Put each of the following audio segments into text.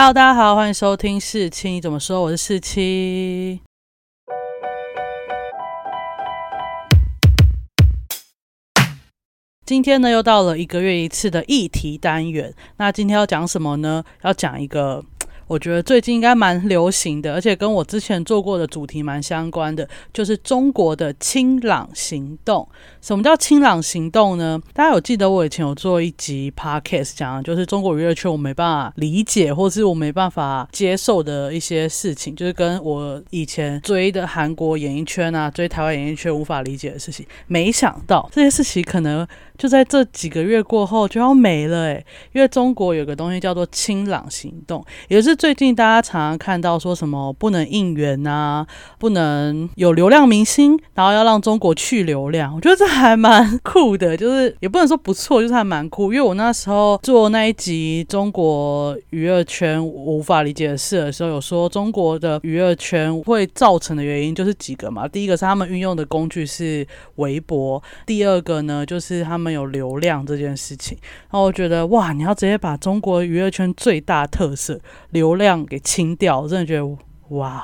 Hello，大家好，欢迎收听四七怎么说？我是四七。今天呢，又到了一个月一次的议题单元。那今天要讲什么呢？要讲一个。我觉得最近应该蛮流行的，而且跟我之前做过的主题蛮相关的，就是中国的清朗行动。什么叫清朗行动呢？大家有记得我以前有做一集 podcast 讲，就是中国娱乐圈我没办法理解，或是我没办法接受的一些事情，就是跟我以前追的韩国演艺圈啊，追台湾演艺圈无法理解的事情。没想到这些事情可能就在这几个月过后就要没了诶，因为中国有个东西叫做清朗行动，也是。最近大家常常看到说什么不能应援啊，不能有流量明星，然后要让中国去流量，我觉得这还蛮酷的，就是也不能说不错，就是还蛮酷。因为我那时候做那一集中国娱乐圈无法理解的事的时候，有说中国的娱乐圈会造成的原因就是几个嘛，第一个是他们运用的工具是微博，第二个呢就是他们有流量这件事情。然后我觉得哇，你要直接把中国娱乐圈最大特色流。流量给清掉，我真的觉得哇，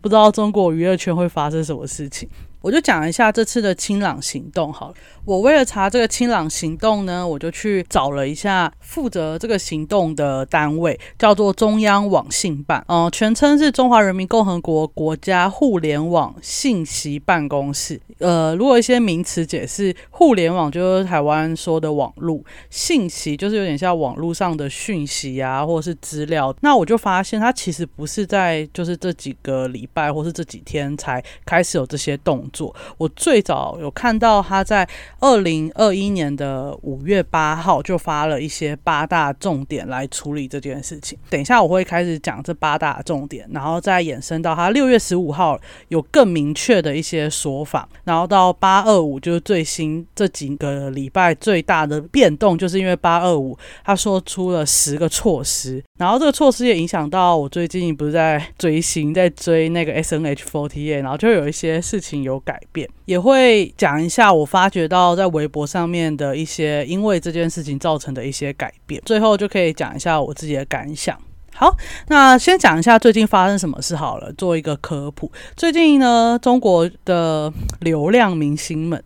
不知道中国娱乐圈会发生什么事情。我就讲一下这次的清朗行动好了。我为了查这个清朗行动呢，我就去找了一下负责这个行动的单位，叫做中央网信办，嗯，全称是中华人民共和国国家互联网信息办公室。呃，如果一些名词解释，互联网就是台湾说的网络，信息就是有点像网络上的讯息啊，或者是资料。那我就发现，它其实不是在就是这几个礼拜或是这几天才开始有这些动作。我最早有看到他在。二零二一年的五月八号就发了一些八大重点来处理这件事情。等一下我会开始讲这八大重点，然后再延伸到他六月十五号有更明确的一些说法，然后到八二五就是最新这几个礼拜最大的变动，就是因为八二五他说出了十个措施，然后这个措施也影响到我最近不是在追星，在追那个 S N H forty eight，然后就有一些事情有改变，也会讲一下我发觉到。在微博上面的一些因为这件事情造成的一些改变，最后就可以讲一下我自己的感想。好，那先讲一下最近发生什么事好了，做一个科普。最近呢，中国的流量明星们。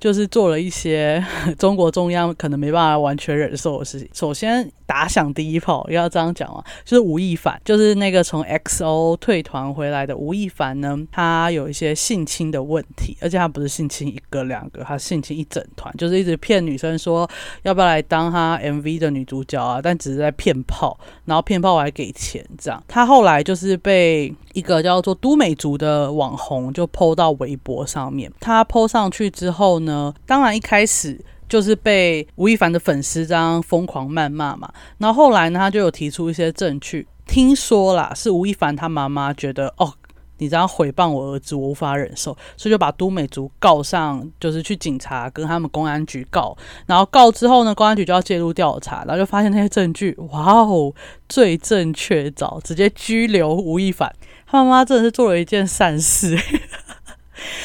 就是做了一些 中国中央可能没办法完全忍受的事情。首先打响第一炮，要这样讲啊，就是吴亦凡，就是那个从 XO 退团回来的吴亦凡呢，他有一些性侵的问题，而且他不是性侵一个两个，他性侵一整团，就是一直骗女生说要不要来当他 MV 的女主角啊，但只是在骗炮，然后骗炮还给钱这样。他后来就是被一个叫做都美竹的网红就 PO 到微博上面，他 PO 上去之后。呢，当然一开始就是被吴亦凡的粉丝这样疯狂谩骂嘛，然后后来呢，他就有提出一些证据，听说啦，是吴亦凡他妈妈觉得哦，你这样诽谤我儿子，我无法忍受，所以就把都美竹告上，就是去警察跟他们公安局告，然后告之后呢，公安局就要介入调查，然后就发现那些证据，哇哦，罪证确凿，直接拘留吴亦凡，他妈妈真的是做了一件善事。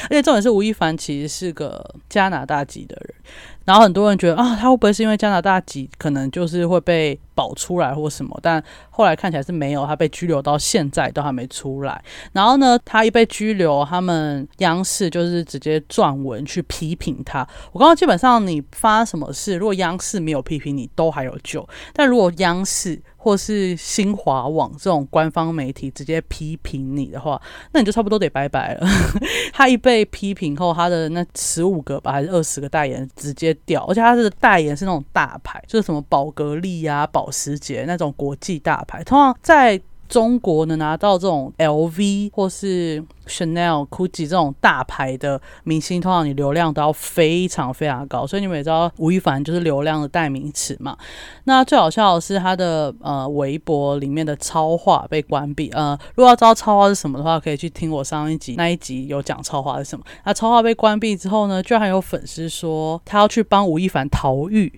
而且重点是吴亦凡其实是个加拿大籍的人，然后很多人觉得啊，他会不会是因为加拿大籍，可能就是会被保出来或什么？但后来看起来是没有，他被拘留到现在都还没出来。然后呢，他一被拘留，他们央视就是直接撰文去批评他。我刚刚基本上你发什么事，如果央视没有批评你，都还有救。但如果央视或是新华网这种官方媒体直接批评你的话，那你就差不多得拜拜了。他一被批评后，他的那十五个吧还是二十个代言直接掉，而且他的代言是那种大牌，就是什么宝格丽啊、保时捷那种国际大牌，通常在。中国能拿到这种 LV 或是 Chanel、Gucci 这种大牌的明星，通常你流量都要非常非常高，所以你们也知道吴亦凡就是流量的代名词嘛。那最好笑的是他的呃微博里面的超话被关闭。呃，如果要知道超话是什么的话，可以去听我上一集那一集有讲超话是什么。那超话被关闭之后呢，居然还有粉丝说他要去帮吴亦凡逃狱。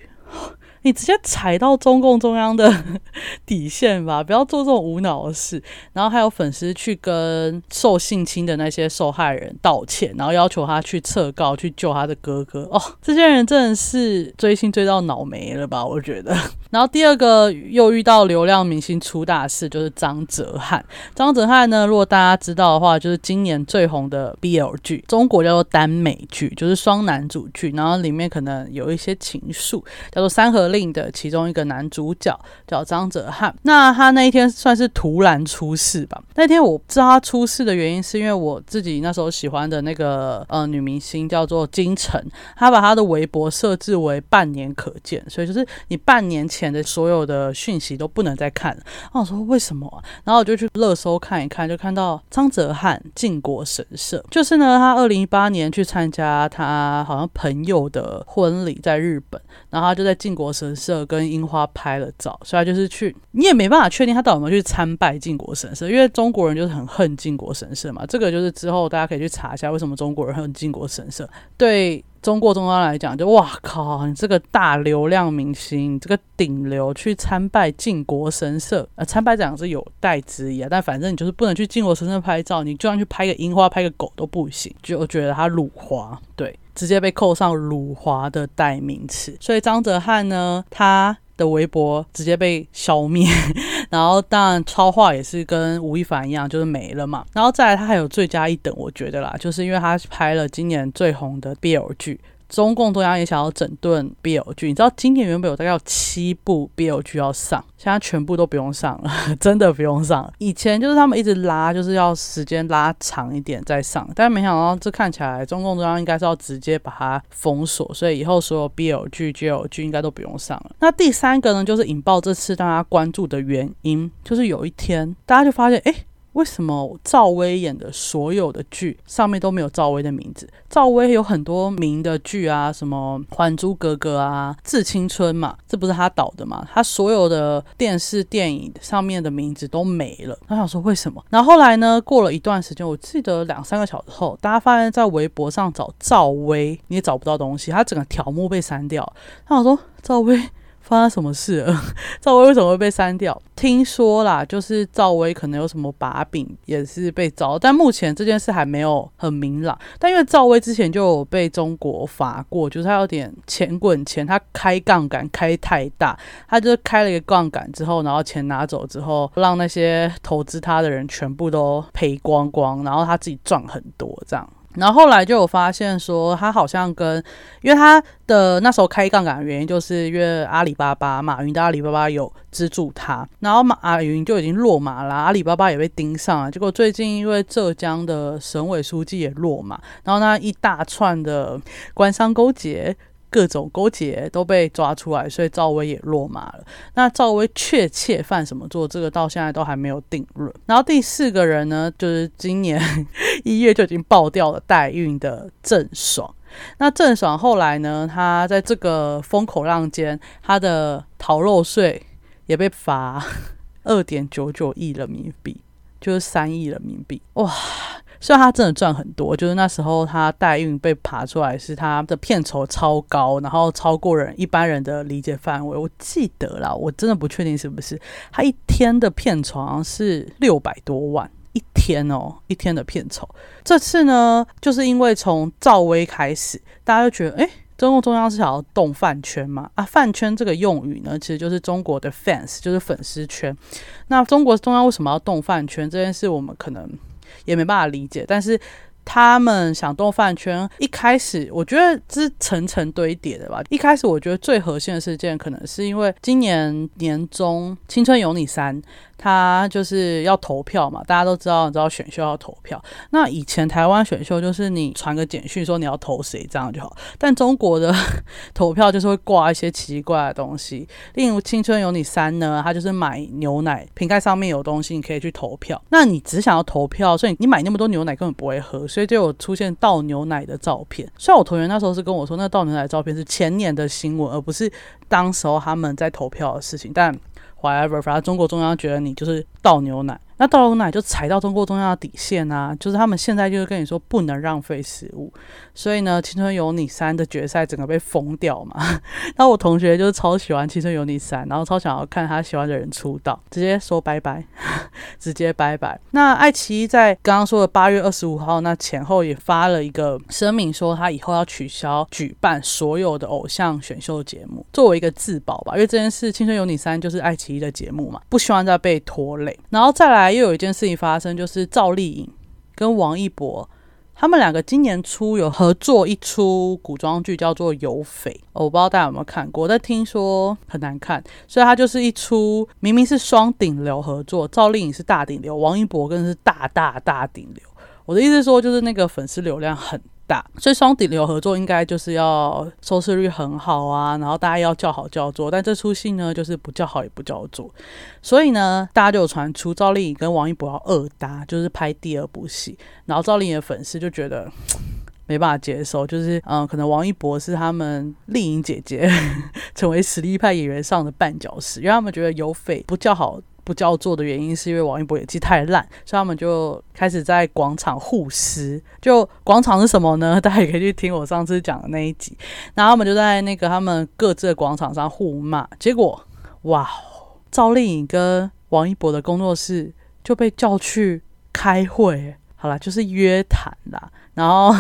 你直接踩到中共中央的 底线吧，不要做这种无脑的事。然后还有粉丝去跟受性侵的那些受害人道歉，然后要求他去撤告，去救他的哥哥。哦，这些人真的是追星追到脑没了吧？我觉得。然后第二个又遇到流量明星出大事，就是张哲瀚。张哲瀚呢，如果大家知道的话，就是今年最红的 BL 剧，中国叫做耽美剧，就是双男主剧，然后里面可能有一些情愫，叫做《山河令》的其中一个男主角叫张哲瀚。那他那一天算是突然出事吧？那天我知道他出事的原因，是因为我自己那时候喜欢的那个呃女明星叫做金晨，她把她的微博设置为半年可见，所以就是你半年前前的所有的讯息都不能再看了。然后我说为什么？然后我就去热搜看一看，就看到张哲瀚靖国神社，就是呢，他二零一八年去参加他好像朋友的婚礼在日本，然后他就在靖国神社跟樱花拍了照，所以他就是去，你也没办法确定他到底有没有去参拜靖国神社，因为中国人就是很恨靖国神社嘛。这个就是之后大家可以去查一下，为什么中国人恨靖国神社。对。中国中央来讲，就哇靠！你这个大流量明星，你这个顶流去参拜靖国神社，呃，参拜这样是有待质疑啊。但反正你就是不能去靖国神社拍照，你就算去拍个樱花、拍个狗都不行，就觉得他辱华，对，直接被扣上辱华的代名词。所以张哲瀚呢，他。的微博直接被消灭，然后当然超话也是跟吴亦凡一样，就是没了嘛。然后再来他还有最佳一等，我觉得啦，就是因为他拍了今年最红的 BL 剧。中共中央也想要整顿 BL 剧，你知道今年原本有大概有七部 BL 剧要上，现在全部都不用上了，真的不用上了。以前就是他们一直拉，就是要时间拉长一点再上，但是没想到这看起来中共中央应该是要直接把它封锁，所以以后所有 BL 剧、GL 剧应该都不用上了。那第三个呢，就是引爆这次大家关注的原因，就是有一天大家就发现，哎。为什么赵薇演的所有的剧上面都没有赵薇的名字？赵薇有很多名的剧啊，什么《还珠格格》啊，《致青春》嘛，这不是他导的嘛？他所有的电视电影上面的名字都没了。他想说为什么？然后后来呢？过了一段时间，我记得两三个小时后，大家发现在微博上找赵薇，你也找不到东西，他整个条目被删掉。他想说赵薇。发生什么事了？赵薇为什么会被删掉？听说啦，就是赵薇可能有什么把柄，也是被招。但目前这件事还没有很明朗。但因为赵薇之前就有被中国罚过，就是她有点钱滚钱，她开杠杆开太大，她就是开了一个杠杆之后，然后钱拿走之后，让那些投资她的人全部都赔光光，然后她自己赚很多这样。然后后来就有发现说，他好像跟，因为他的那时候开杠杆的原因，就是因为阿里巴巴，马云的阿里巴巴有资助他，然后马云就已经落马了，阿里巴巴也被盯上了。结果最近因为浙江的省委书记也落马，然后那一大串的官商勾结。各种勾结都被抓出来，所以赵薇也落马了。那赵薇确切犯什么罪，这个到现在都还没有定论。然后第四个人呢，就是今年 一月就已经爆掉了代孕的郑爽。那郑爽后来呢，她在这个风口浪尖，她的逃漏税也被罚 二点九九亿人民币，就是三亿人民币。哇！虽然他真的赚很多，就是那时候他代孕被爬出来，是他的片酬超高，然后超过人一般人的理解范围。我记得啦，我真的不确定是不是他一天的片酬好像是六百多万一天哦，一天的片酬。这次呢，就是因为从赵薇开始，大家就觉得，哎，中共中央是想要动饭圈嘛？啊，饭圈这个用语呢，其实就是中国的 fans，就是粉丝圈。那中国中央为什么要动饭圈这件事，我们可能。也没办法理解，但是他们想动饭圈，一开始我觉得是层层堆叠的吧。一开始我觉得最核心的事件，可能是因为今年年中《青春有你三》。他就是要投票嘛，大家都知道，你知道选秀要投票。那以前台湾选秀就是你传个简讯说你要投谁这样就好，但中国的 投票就是会挂一些奇怪的东西，例如《青春有你三》呢，它就是买牛奶瓶盖上面有东西，你可以去投票。那你只想要投票，所以你买那么多牛奶根本不会喝，所以就有出现倒牛奶的照片。虽然我同学那时候是跟我说，那倒牛奶的照片是前年的新闻，而不是当时候他们在投票的事情，但。whatever，反正中国中央觉得你就是倒牛奶，那倒牛奶就踩到中国中央的底线啊！就是他们现在就是跟你说不能浪费食物，所以呢，《青春有你三》的决赛整个被封掉嘛。那我同学就是超喜欢《青春有你三》，然后超想要看他喜欢的人出道，直接说拜拜。直接拜拜。那爱奇艺在刚刚说的八月二十五号那前后也发了一个声明，说他以后要取消举办所有的偶像选秀节目，作为一个自保吧。因为这件事《青春有你三》就是爱奇艺的节目嘛，不希望再被拖累。然后再来又有一件事情发生，就是赵丽颖跟王一博。他们两个今年初有合作一出古装剧，叫做《有匪》，我不知道大家有没有看过，但听说很难看，所以他就是一出明明是双顶流合作，赵丽颖是大顶流，王一博更是大大大顶流。我的意思说，就是那个粉丝流量很。大，所以双顶流合作应该就是要收视率很好啊，然后大家要叫好叫座。但这出戏呢，就是不叫好也不叫座，所以呢，大家就传出赵丽颖跟王一博要二搭，就是拍第二部戏。然后赵丽颖的粉丝就觉得 没办法接受，就是嗯，可能王一博是他们丽颖姐姐 成为实力派演员上的绊脚石，因为他们觉得有匪不叫好。不叫做的原因是因为王一博演技太烂，所以他们就开始在广场互撕。就广场是什么呢？大家也可以去听我上次讲的那一集。然后他们就在那个他们各自的广场上互骂。结果，哇，赵丽颖跟王一博的工作室就被叫去开会。好了，就是约谈啦。然后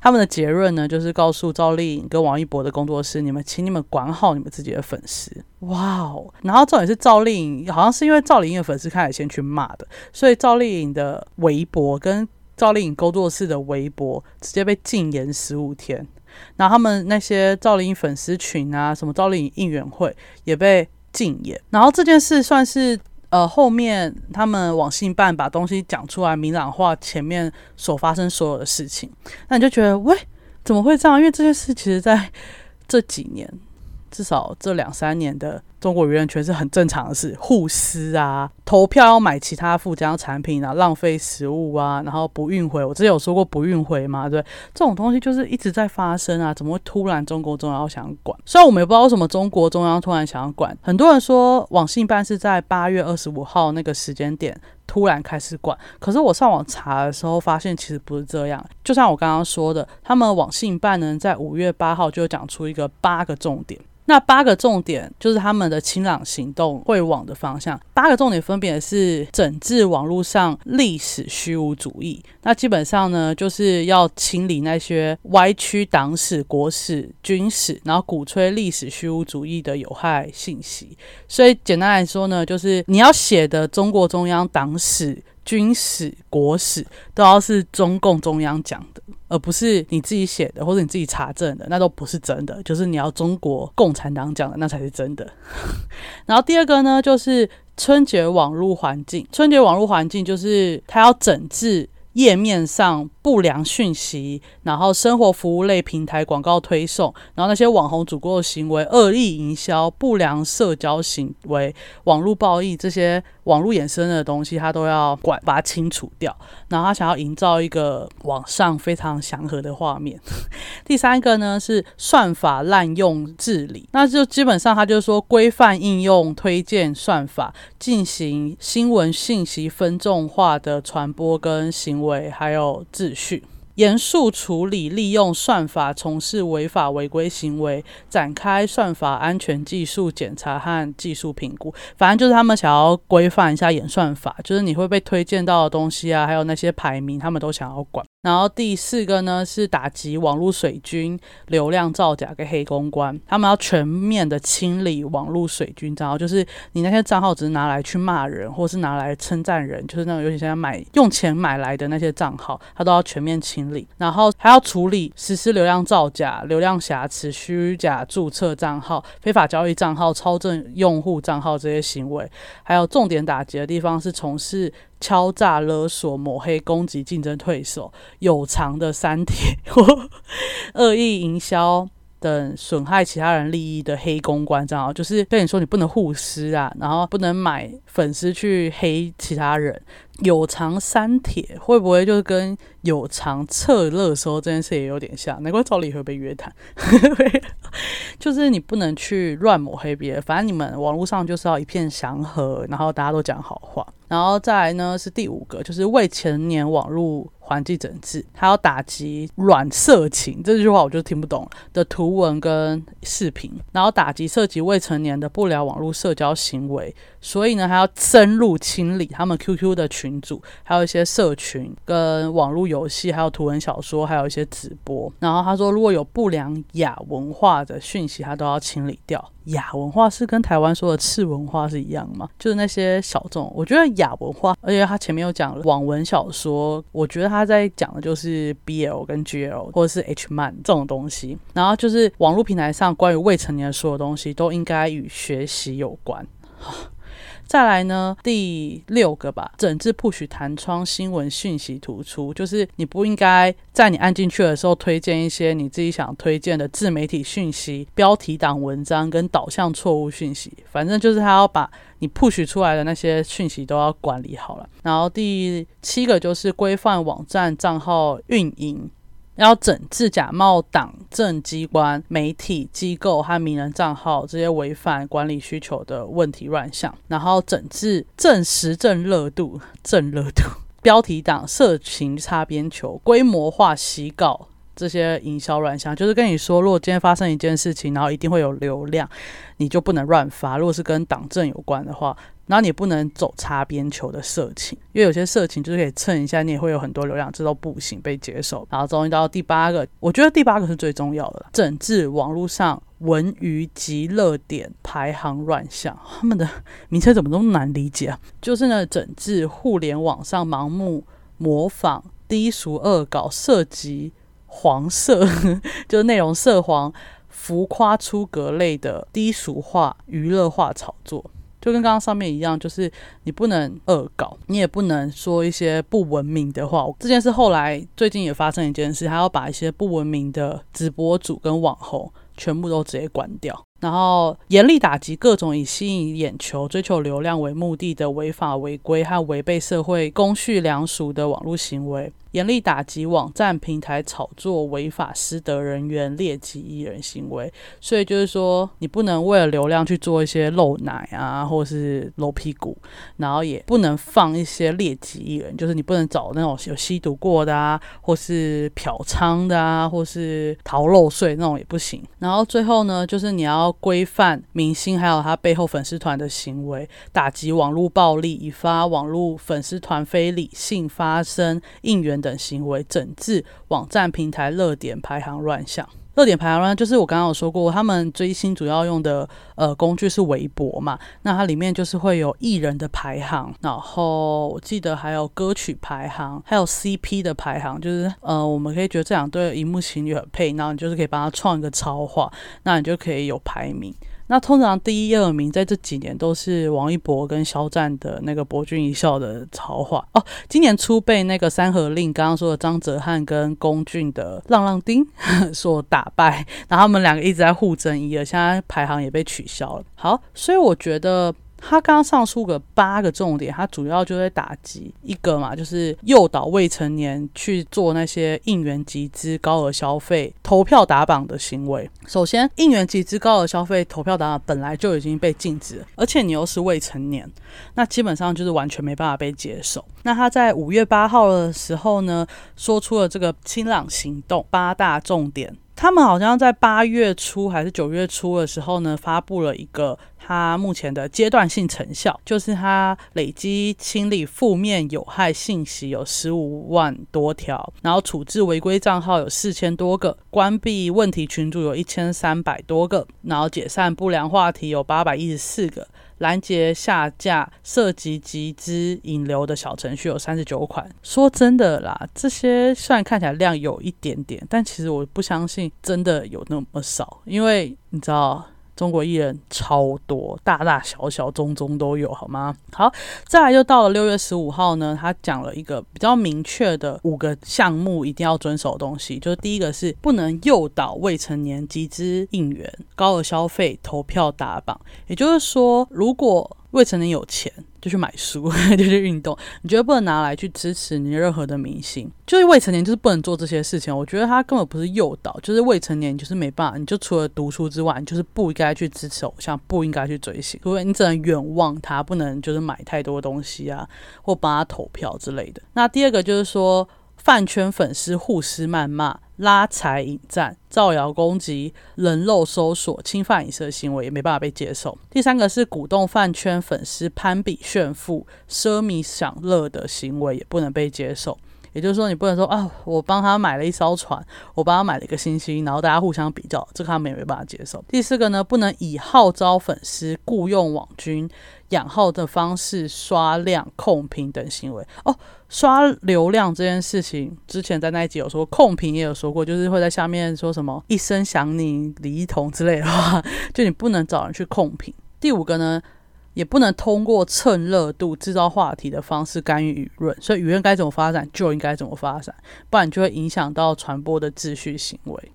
他们的结论呢，就是告诉赵丽颖跟王一博的工作室，你们请你们管好你们自己的粉丝。哇哦！然后重点是赵丽颖，好像是因为赵丽颖的粉丝开始先去骂的，所以赵丽颖的微博跟赵丽颖工作室的微博直接被禁言十五天。然后他们那些赵丽颖粉丝群啊，什么赵丽颖应援会也被禁言。然后这件事算是。呃，后面他们网信办把东西讲出来，明朗化前面所发生所有的事情，那你就觉得，喂，怎么会这样？因为这件事其实在这几年。至少这两三年的中国娱乐圈是很正常的事，互撕啊，投票要买其他附加产品啊，浪费食物啊，然后不运回。我之前有说过不运回嘛，对，这种东西就是一直在发生啊，怎么会突然中国中央想管？虽然我们也不知道为什么中国中央突然想要管，很多人说网信办是在八月二十五号那个时间点突然开始管，可是我上网查的时候发现其实不是这样。就像我刚刚说的，他们网信办呢在五月八号就讲出一个八个重点。那八个重点就是他们的清朗行动会往的方向。八个重点分别是整治网络上历史虚无主义。那基本上呢，就是要清理那些歪曲党史、国史、军史，然后鼓吹历史虚无主义的有害信息。所以简单来说呢，就是你要写的中国中央党史。史军史、国史都要是中共中央讲的，而不是你自己写的或者你自己查证的，那都不是真的。就是你要中国共产党讲的，那才是真的。然后第二个呢，就是春节网络环境。春节网络环境就是它要整治。页面上不良讯息，然后生活服务类平台广告推送，然后那些网红主播的行为、恶意营销、不良社交行为、网络暴力这些网络衍生的东西，他都要管，把它清除掉。然后他想要营造一个网上非常祥和的画面。第三个呢是算法滥用治理，那就基本上他就说规范应用推荐算法，进行新闻信息分众化的传播跟行。为还有治序，严肃处理利用算法从事违法违规行为，展开算法安全技术检查和技术评估。反正就是他们想要规范一下演算法，就是你会被推荐到的东西啊，还有那些排名，他们都想要管。然后第四个呢是打击网络水军、流量造假跟黑公关，他们要全面的清理网络水军账号，就是你那些账号只是拿来去骂人，或是拿来称赞人，就是那种尤其现在买用钱买来的那些账号，他都要全面清理。然后还要处理实施流量造假、流量瑕疵、虚假注册账号、非法交易账号、超正用户账号这些行为，还有重点打击的地方是从事。敲诈勒索、抹黑、攻击竞争对手、有偿的删帖 恶意营销等损害其他人利益的黑公关账号，就是跟你说你不能互撕啊，然后不能买粉丝去黑其他人。有偿删帖会不会就是跟有偿测热搜这件事也有点像？难怪赵丽会被约谈，就是你不能去乱抹黑别人，反正你们网络上就是要一片祥和，然后大家都讲好话。然后再来呢是第五个，就是未成年网络环境整治，还要打击软色情这句话我就听不懂的图文跟视频，然后打击涉及未成年的不良网络社交行为，所以呢还要深入清理他们 QQ 的群组，还有一些社群跟网络游戏，还有图文小说，还有一些直播。然后他说，如果有不良亚文化的讯息，他都要清理掉。亚文化是跟台湾说的次文化是一样吗？就是那些小众，我觉得亚文化，而且他前面有讲网文小说，我觉得他在讲的就是 BL 跟 GL 或者是 H 漫这种东西。然后就是网络平台上关于未成年说的东西，都应该与学习有关。再来呢，第六个吧，整治不许弹窗新闻讯息突出，就是你不应该在你按进去的时候推荐一些你自己想推荐的自媒体讯息、标题党文章跟导向错误讯息，反正就是他要把你 push 出来的那些讯息都要管理好了。然后第七个就是规范网站账号运营。要整治假冒党政机关、媒体机构和名人账号这些违反管理需求的问题乱象，然后整治正时政热度、正热度标题党、色情擦边球、规模化洗稿这些营销乱象。就是跟你说，如果今天发生一件事情，然后一定会有流量，你就不能乱发。如果是跟党政有关的话。那你不能走擦边球的色情，因为有些色情就是可以蹭一下，你也会有很多流量，这都不行被接受。然后终于到第八个，我觉得第八个是最重要的，整治网络上文娱及热点排行乱象。他们的名称怎么那么难理解啊？就是呢，整治互联网上盲目模仿低俗恶搞、涉及黄色，就是内容涉黄、浮夸出格类的低俗化、娱乐化炒作。就跟刚刚上面一样，就是你不能恶搞，你也不能说一些不文明的话。这件事后来最近也发生一件事，他要把一些不文明的直播主跟网红全部都直接关掉，然后严厉打击各种以吸引眼球、追求流量为目的的违法违规和违背社会公序良俗的网络行为。严厉打击网站平台炒作违法失德人员劣迹艺人行为，所以就是说，你不能为了流量去做一些露奶啊，或是露屁股，然后也不能放一些劣迹艺人，就是你不能找那种有吸毒过的啊，或是嫖娼的啊，或是逃漏税那种也不行。然后最后呢，就是你要规范明星还有他背后粉丝团的行为，打击网络暴力，引发网络粉丝团非理性发声应援。等行为整治网站平台热点排行乱象，热点排行乱就是我刚刚有说过，他们追星主要用的呃工具是微博嘛，那它里面就是会有艺人的排行，然后我记得还有歌曲排行，还有 CP 的排行，就是呃我们可以觉得这两对荧幕情侣很配，然后你就是可以帮他创一个超话，那你就可以有排名。那通常第一、二名在这几年都是王一博跟肖战的那个《博君一笑》的潮话哦。今年初被那个《三河令》刚刚说的张哲瀚跟龚俊的《浪浪丁 》所打败，然后他们两个一直在互争一二，现在排行也被取消了。好，所以我觉得。他刚刚上述个八个重点，他主要就在打击一个嘛，就是诱导未成年去做那些应援集资、高额消费、投票打榜的行为。首先，应援集资、高额消费、投票打榜本来就已经被禁止，而且你又是未成年，那基本上就是完全没办法被接受。那他在五月八号的时候呢，说出了这个清朗行动八大重点。他们好像在八月初还是九月初的时候呢，发布了一个他目前的阶段性成效，就是他累积清理负面有害信息有十五万多条，然后处置违规账号有四千多个，关闭问题群组有一千三百多个，然后解散不良话题有八百一十四个。拦截下架涉及集资引流的小程序有三十九款。说真的啦，这些虽然看起来量有一点点，但其实我不相信真的有那么少，因为你知道。中国艺人超多，大大小小、中中都有，好吗？好，再来就到了六月十五号呢，他讲了一个比较明确的五个项目一定要遵守的东西，就是第一个是不能诱导未成年集资应援、高额消费、投票打榜。也就是说，如果未成年有钱。就去买书，就去运动。你觉得不能拿来去支持你任何的明星，就是未成年就是不能做这些事情。我觉得他根本不是诱导，就是未成年就是没办法，你就除了读书之外，你就是不应该去支持偶像，不应该去追星，所以你只能远望他，不能就是买太多东西啊，或帮他投票之类的。那第二个就是说。饭圈粉丝互撕谩骂、拉踩引战、造谣攻击、人肉搜索、侵犯隐私的行为也没办法被接受。第三个是鼓动饭圈粉丝攀比炫富、奢靡享乐的行为也不能被接受。也就是说，你不能说啊，我帮他买了一艘船，我帮他买了一个星星，然后大家互相比较，这个他们也没办法接受。第四个呢，不能以号召粉丝、雇佣网军、养号的方式刷量、控评等行为哦。刷流量这件事情，之前在那一集有说，控评也有说过，就是会在下面说什么“一生想你”李一桐之类的话，就你不能找人去控评。第五个呢？也不能通过蹭热度、制造话题的方式干预舆论，所以舆论该怎么发展就应该怎么发展，不然就会影响到传播的秩序行为。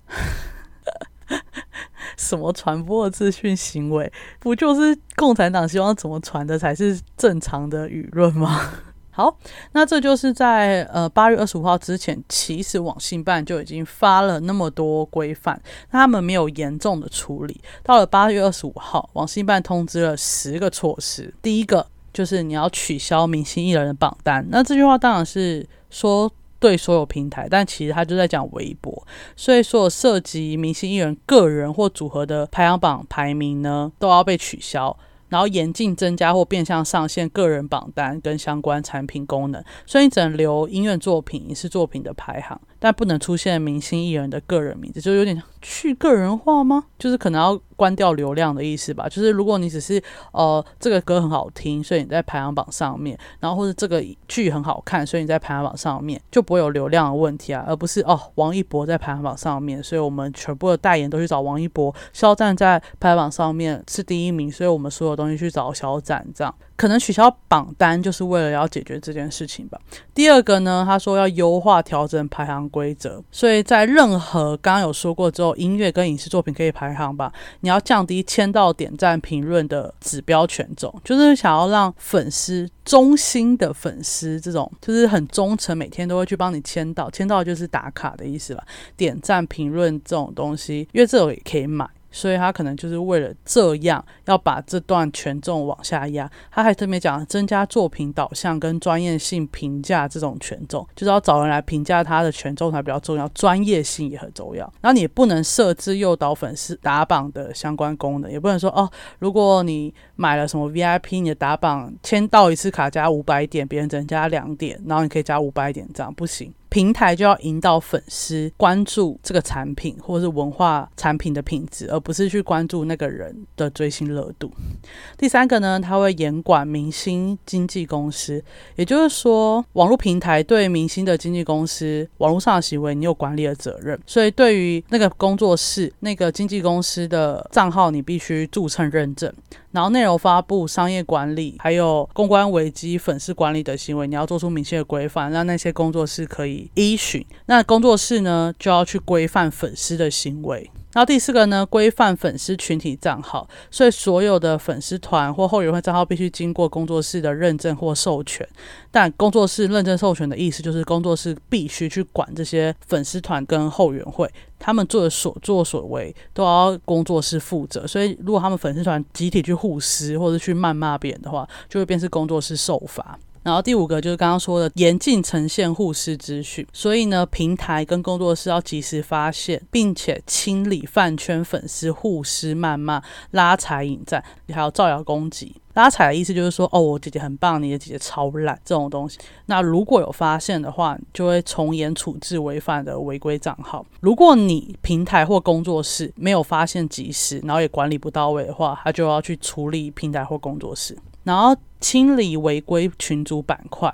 什么传播的资讯行为？不就是共产党希望怎么传的才是正常的舆论吗？好，那这就是在呃八月二十五号之前，其实网信办就已经发了那么多规范，他们没有严重的处理。到了八月二十五号，网信办通知了十个措施。第一个就是你要取消明星艺人的榜单。那这句话当然是说对所有平台，但其实他就在讲微博，所以说涉及明星艺人个人或组合的排行榜排名呢，都要被取消。然后严禁增加或变相上线个人榜单跟相关产品功能，所以你只能留音乐作品、影视作品的排行。但不能出现明星艺人的个人名字，就有点去个人化吗？就是可能要关掉流量的意思吧。就是如果你只是呃这个歌很好听，所以你在排行榜上面，然后或者这个剧很好看，所以你在排行榜上面就不会有流量的问题啊，而不是哦王一博在排行榜上面，所以我们全部的代言都去找王一博，肖战在排行榜上面是第一名，所以我们所有东西去找肖战这样。可能取消榜单就是为了要解决这件事情吧。第二个呢，他说要优化调整排行规则，所以在任何刚刚有说过之后，音乐跟影视作品可以排行吧。你要降低签到、点赞、评论的指标权重，就是想要让粉丝忠心的粉丝，这种就是很忠诚，每天都会去帮你签到，签到就是打卡的意思了。点赞、评论这种东西，因为这种也可以买。所以他可能就是为了这样，要把这段权重往下压。他还特别讲增加作品导向跟专业性评价这种权重，就是要找人来评价他的权重才比较重要，专业性也很重要。然后你也不能设置诱导粉丝打榜的相关功能，也不能说哦，如果你买了什么 VIP，你的打榜签到一次卡加五百点，别人只能加两点，然后你可以加五百点，这样不行。平台就要引导粉丝关注这个产品或者是文化产品的品质，而不是去关注那个人的追星热度。第三个呢，他会严管明星经纪公司，也就是说，网络平台对明星的经纪公司网络上的行为，你有管理的责任。所以，对于那个工作室、那个经纪公司的账号，你必须注册认证。然后内容发布、商业管理，还有公关危机、粉丝管理的行为，你要做出明确的规范，让那些工作室可以依循。那工作室呢，就要去规范粉丝的行为。然后第四个呢，规范粉丝群体账号，所以所有的粉丝团或后援会账号必须经过工作室的认证或授权。但工作室认证授权的意思就是，工作室必须去管这些粉丝团跟后援会，他们做的所作所为都要工作室负责。所以如果他们粉丝团集体去互撕或者去谩骂别人的话，就会变成工作室受罚。然后第五个就是刚刚说的严禁呈现互失资讯，所以呢，平台跟工作室要及时发现，并且清理饭圈粉丝互失谩骂、拉踩引战，还有造谣攻击。拉踩的意思就是说，哦，我姐姐很棒，你的姐姐超烂这种东西。那如果有发现的话，就会从严处置违反的违规账号。如果你平台或工作室没有发现及时，然后也管理不到位的话，他就要去处理平台或工作室。然后清理违规群组板块，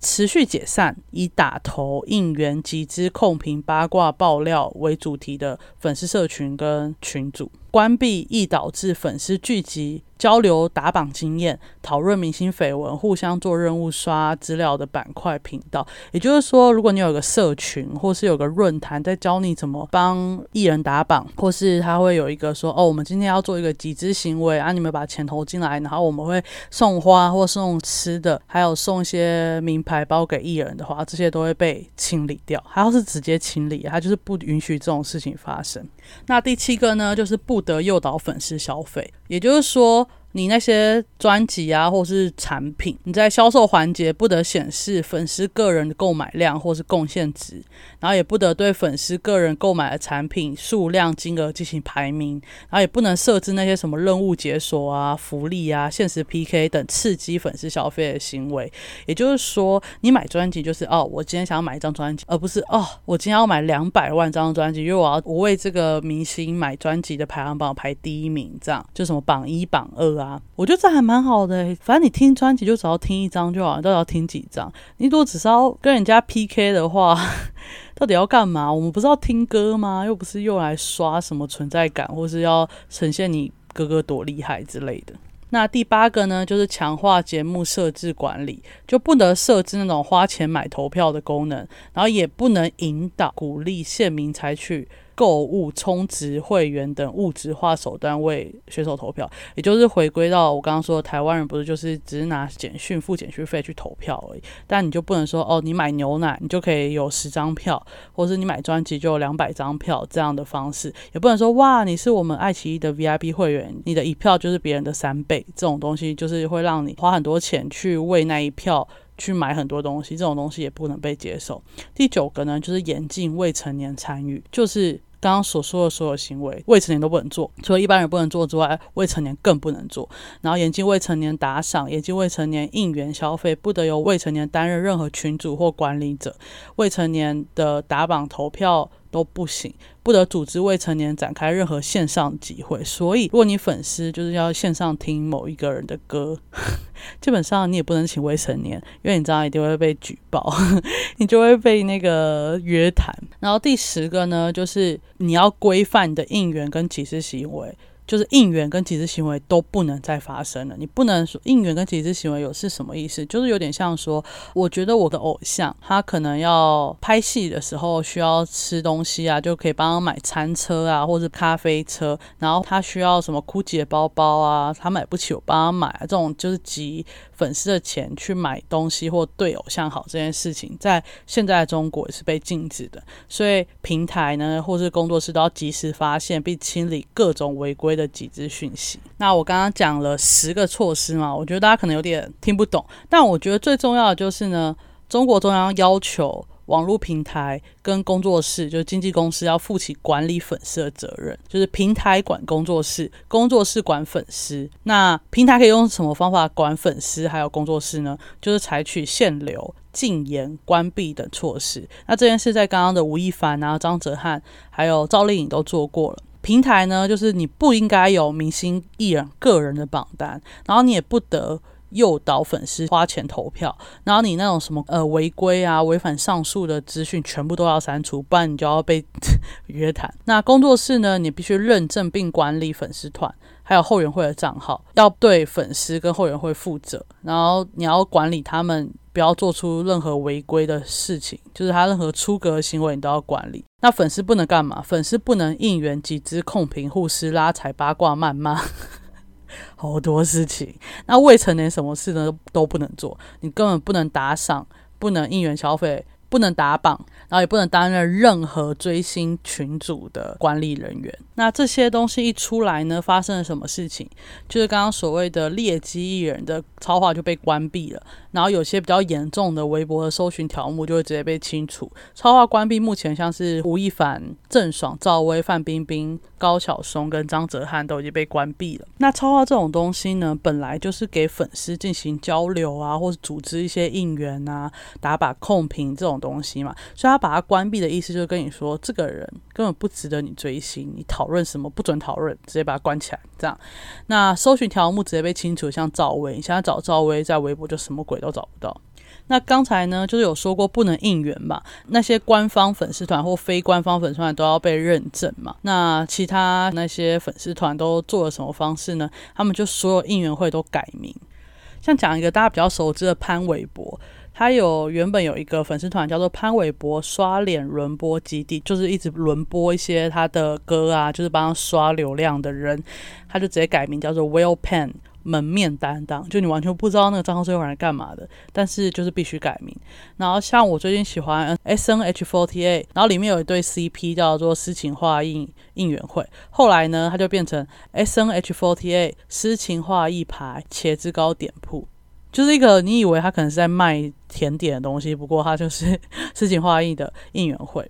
持续解散以打头、应援、集资、控评、八卦、爆料为主题的粉丝社群跟群组，关闭易导致粉丝聚集交流打榜经验、讨论明星绯闻、互相做任务刷资料的板块频道。也就是说，如果你有个社群，或是有个论坛在教你怎么帮艺人打榜，或是他会有一个说：“哦，我们今天要做一个集资行为啊，你们把钱投进来，然后我们会送花或送吃的，还有送一些名牌包给艺人的话，这些都会被清理掉。还要是直接清理，他就是不允许这种事情发生。那第七个呢，就是不得诱导粉丝消费，也就是说。你那些专辑啊，或是产品，你在销售环节不得显示粉丝个人的购买量或是贡献值，然后也不得对粉丝个人购买的产品数量、金额进行排名，然后也不能设置那些什么任务解锁啊、福利啊、限时 PK 等刺激粉丝消费的行为。也就是说，你买专辑就是哦，我今天想要买一张专辑，而不是哦，我今天要买两百万张专辑，因为我要我为这个明星买专辑的排行榜排第一名，这样就什么榜一、榜二。啊，我觉得这还蛮好的。反正你听专辑就只要听一张就好，到底要听几张？你如果只是要跟人家 PK 的话，到底要干嘛？我们不是要听歌吗？又不是用来刷什么存在感，或是要呈现你哥哥多厉害之类的。那第八个呢，就是强化节目设置管理，就不能设置那种花钱买投票的功能，然后也不能引导、鼓励县民采取。购物、充值会员等物质化手段为选手投票，也就是回归到我刚刚说，台湾人不是就是只是拿简讯付简讯费去投票而已。但你就不能说哦，你买牛奶你就可以有十张票，或是你买专辑就有两百张票这样的方式，也不能说哇，你是我们爱奇艺的 VIP 会员，你的一票就是别人的三倍。这种东西就是会让你花很多钱去为那一票去买很多东西，这种东西也不能被接受。第九个呢，就是严禁未成年参与，就是。刚刚所说的所有行为，未成年都不能做，除了一般人不能做之外，未成年更不能做。然后，严禁未成年打赏，严禁未成年应援消费，不得由未成年担任任何群主或管理者。未成年的打榜投票。都不行，不得组织未成年展开任何线上集会。所以，如果你粉丝就是要线上听某一个人的歌，基本上你也不能请未成年，因为你这样一定会被举报，你就会被那个约谈。然后第十个呢，就是你要规范你的应援跟歧视行为。就是应援跟集资行为都不能再发生了。你不能说应援跟集资行为有是什么意思？就是有点像说，我觉得我的偶像他可能要拍戏的时候需要吃东西啊，就可以帮他买餐车啊，或者咖啡车。然后他需要什么 GUCCI 的包包啊，他买不起，我帮他买。啊这种就是集粉丝的钱去买东西或对偶像好这件事情，在现在中国也是被禁止的。所以平台呢，或是工作室都要及时发现并清理各种违规。的几支讯息，那我刚刚讲了十个措施嘛，我觉得大家可能有点听不懂，但我觉得最重要的就是呢，中国中央要求网络平台跟工作室，就是经纪公司要负起管理粉丝的责任，就是平台管工作室，工作室管粉丝。那平台可以用什么方法管粉丝还有工作室呢？就是采取限流、禁言、关闭等措施。那这件事在刚刚的吴亦凡啊、张哲瀚还有赵丽颖都做过了。平台呢，就是你不应该有明星艺人个人的榜单，然后你也不得诱导粉丝花钱投票，然后你那种什么呃违规啊、违反上述的资讯全部都要删除，不然你就要被 约谈。那工作室呢，你必须认证并管理粉丝团，还有后援会的账号，要对粉丝跟后援会负责，然后你要管理他们。不要做出任何违规的事情，就是他任何出格行为你都要管理。那粉丝不能干嘛？粉丝不能应援、集资、控评、互撕、拉踩、八卦、谩骂，好多事情。那未成年什么事呢都不能做，你根本不能打赏，不能应援消费。不能打榜，然后也不能担任任何追星群组的管理人员。那这些东西一出来呢，发生了什么事情？就是刚刚所谓的劣迹艺人的超话就被关闭了，然后有些比较严重的微博和搜寻条目就会直接被清除。超话关闭，目前像是吴亦凡、郑爽、赵薇、范冰冰、高晓松跟张哲瀚都已经被关闭了。那超话这种东西呢，本来就是给粉丝进行交流啊，或者组织一些应援啊、打把控评这种。东西嘛，所以他把它关闭的意思就是跟你说，这个人根本不值得你追星，你讨论什么不准讨论，直接把它关起来。这样，那搜寻条目直接被清除，像赵薇，你现在找赵薇在微博就什么鬼都找不到。那刚才呢，就是有说过不能应援嘛，那些官方粉丝团或非官方粉丝团都要被认证嘛。那其他那些粉丝团都做了什么方式呢？他们就所有应援会都改名，像讲一个大家比较熟知的潘玮柏。他有原本有一个粉丝团叫做潘玮柏刷脸轮播基地，就是一直轮播一些他的歌啊，就是帮他刷流量的人，他就直接改名叫做 Will Pen 门面担当，就你完全不知道那个账号是用来干嘛的，但是就是必须改名。然后像我最近喜欢 S N H fourtea 然后里面有一对 CP 叫做诗情画意应援会，后来呢，他就变成 S N H fourtea 诗情画意牌茄子糕点铺。就是一个你以为他可能是在卖甜点的东西，不过他就是诗情画意的应援会。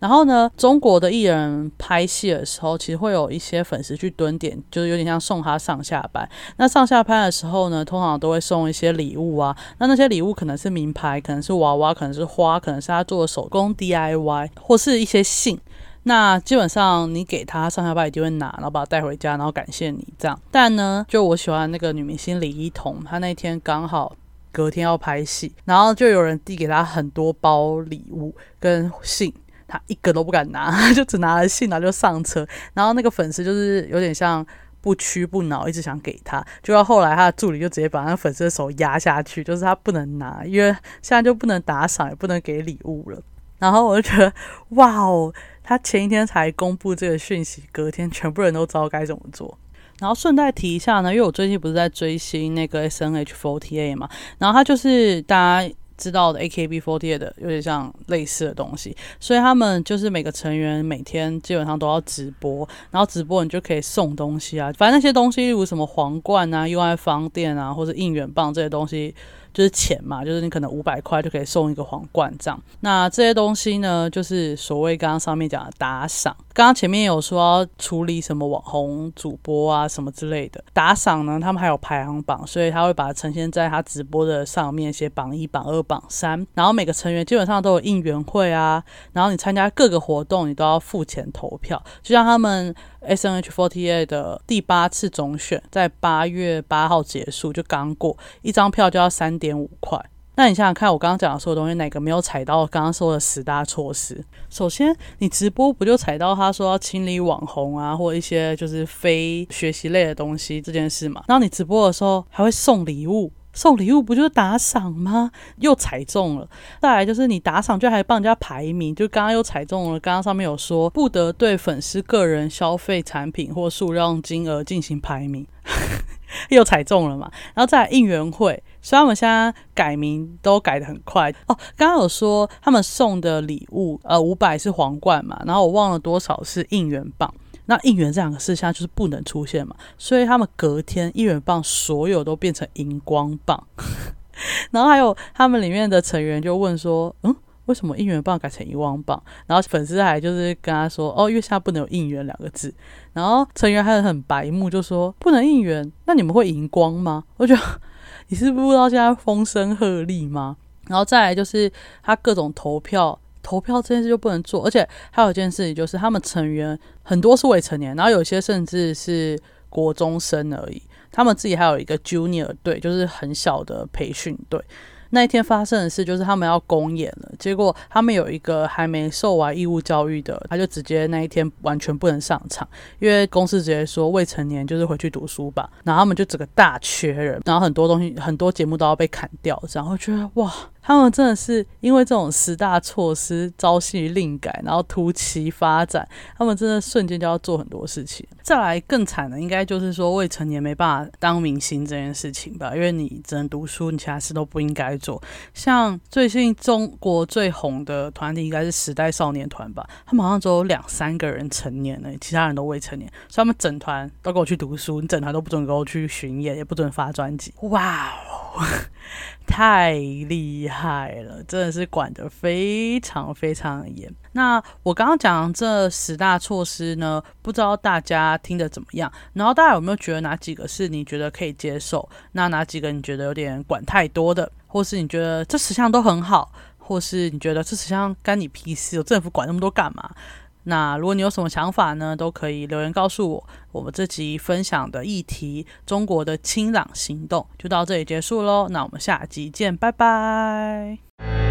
然后呢，中国的艺人拍戏的时候，其实会有一些粉丝去蹲点，就是有点像送他上下班。那上下班的时候呢，通常都会送一些礼物啊。那那些礼物可能是名牌，可能是娃娃，可能是花，可能是他做的手工 DIY，或是一些信。那基本上你给他上下班一定会拿，然后把他带回家，然后感谢你这样。但呢，就我喜欢那个女明星李一桐，她那天刚好隔天要拍戏，然后就有人递给她很多包礼物跟信，她一个都不敢拿，就只拿了信，然后就上车。然后那个粉丝就是有点像不屈不挠，一直想给他，就到后来他的助理就直接把那粉丝的手压下去，就是他不能拿，因为现在就不能打赏，也不能给礼物了。然后我就觉得，哇哦！他前一天才公布这个讯息，隔天全部人都知道该怎么做。然后顺带提一下呢，因为我最近不是在追星那个 S N H forty eight 嘛，然后他就是大家知道的 A K B forty eight 的，有点像类似的东西，所以他们就是每个成员每天基本上都要直播，然后直播你就可以送东西啊，反正那些东西，例如什么皇冠啊、U I 方店啊，或者应援棒这些东西。就是钱嘛，就是你可能五百块就可以送一个皇冠这样。那这些东西呢，就是所谓刚刚上面讲的打赏。刚刚前面有说要处理什么网红主播啊什么之类的打赏呢，他们还有排行榜，所以他会把它呈现在他直播的上面，写榜一、榜二、榜三。然后每个成员基本上都有应援会啊，然后你参加各个活动，你都要付钱投票，就像他们。Snh fourtea 的第八次总选在八月八号结束，就刚过，一张票就要三点五块。那你想想看，我刚刚讲的所有东西，哪个没有踩到刚刚说的十大措施？首先，你直播不就踩到他说要清理网红啊，或一些就是非学习类的东西这件事嘛？然后你直播的时候还会送礼物。送礼物不就是打赏吗？又踩中了。再来就是你打赏就还帮人家排名，就刚刚又踩中了。刚刚上面有说不得对粉丝个人消费产品或数量金额进行排名，又踩中了嘛。然后再来应援会，所以他们现在改名都改的很快哦。刚刚有说他们送的礼物，呃，五百是皇冠嘛，然后我忘了多少是应援棒。那应援这两个事项就是不能出现嘛，所以他们隔天应援棒所有都变成荧光棒，然后还有他们里面的成员就问说，嗯，为什么应援棒改成荧光棒？然后粉丝还就是跟他说，哦，因为现在不能有应援两个字。然后成员还很白目，就说不能应援，那你们会荧光吗？我觉得 你是不知道现在风声鹤唳吗？然后再来就是他各种投票。投票这件事就不能做，而且还有一件事情就是，他们成员很多是未成年，然后有些甚至是国中生而已。他们自己还有一个 junior 队，就是很小的培训队。那一天发生的事就是，他们要公演了，结果他们有一个还没受完义务教育的，他就直接那一天完全不能上场，因为公司直接说未成年就是回去读书吧。然后他们就整个大缺人，然后很多东西很多节目都要被砍掉，然后觉得哇。他们真的是因为这种十大措施朝夕令改，然后突其发展，他们真的瞬间就要做很多事情。再来更惨的，应该就是说未成年没办法当明星这件事情吧？因为你只能读书，你其他事都不应该做。像最近中国最红的团体应该是时代少年团吧？他们好像只有两三个人成年了，其他人都未成年，所以他们整团都给我去读书，你整团都不准给我去巡演，也不准发专辑。哇哦！太厉害了，真的是管得非常非常严。那我刚刚讲这十大措施呢，不知道大家听得怎么样？然后大家有没有觉得哪几个是你觉得可以接受？那哪几个你觉得有点管太多的？或是你觉得这十项都很好？或是你觉得这十项干你屁事？有政府管那么多干嘛？那如果你有什么想法呢，都可以留言告诉我。我们这集分享的议题——中国的清朗行动，就到这里结束喽。那我们下集见，拜拜。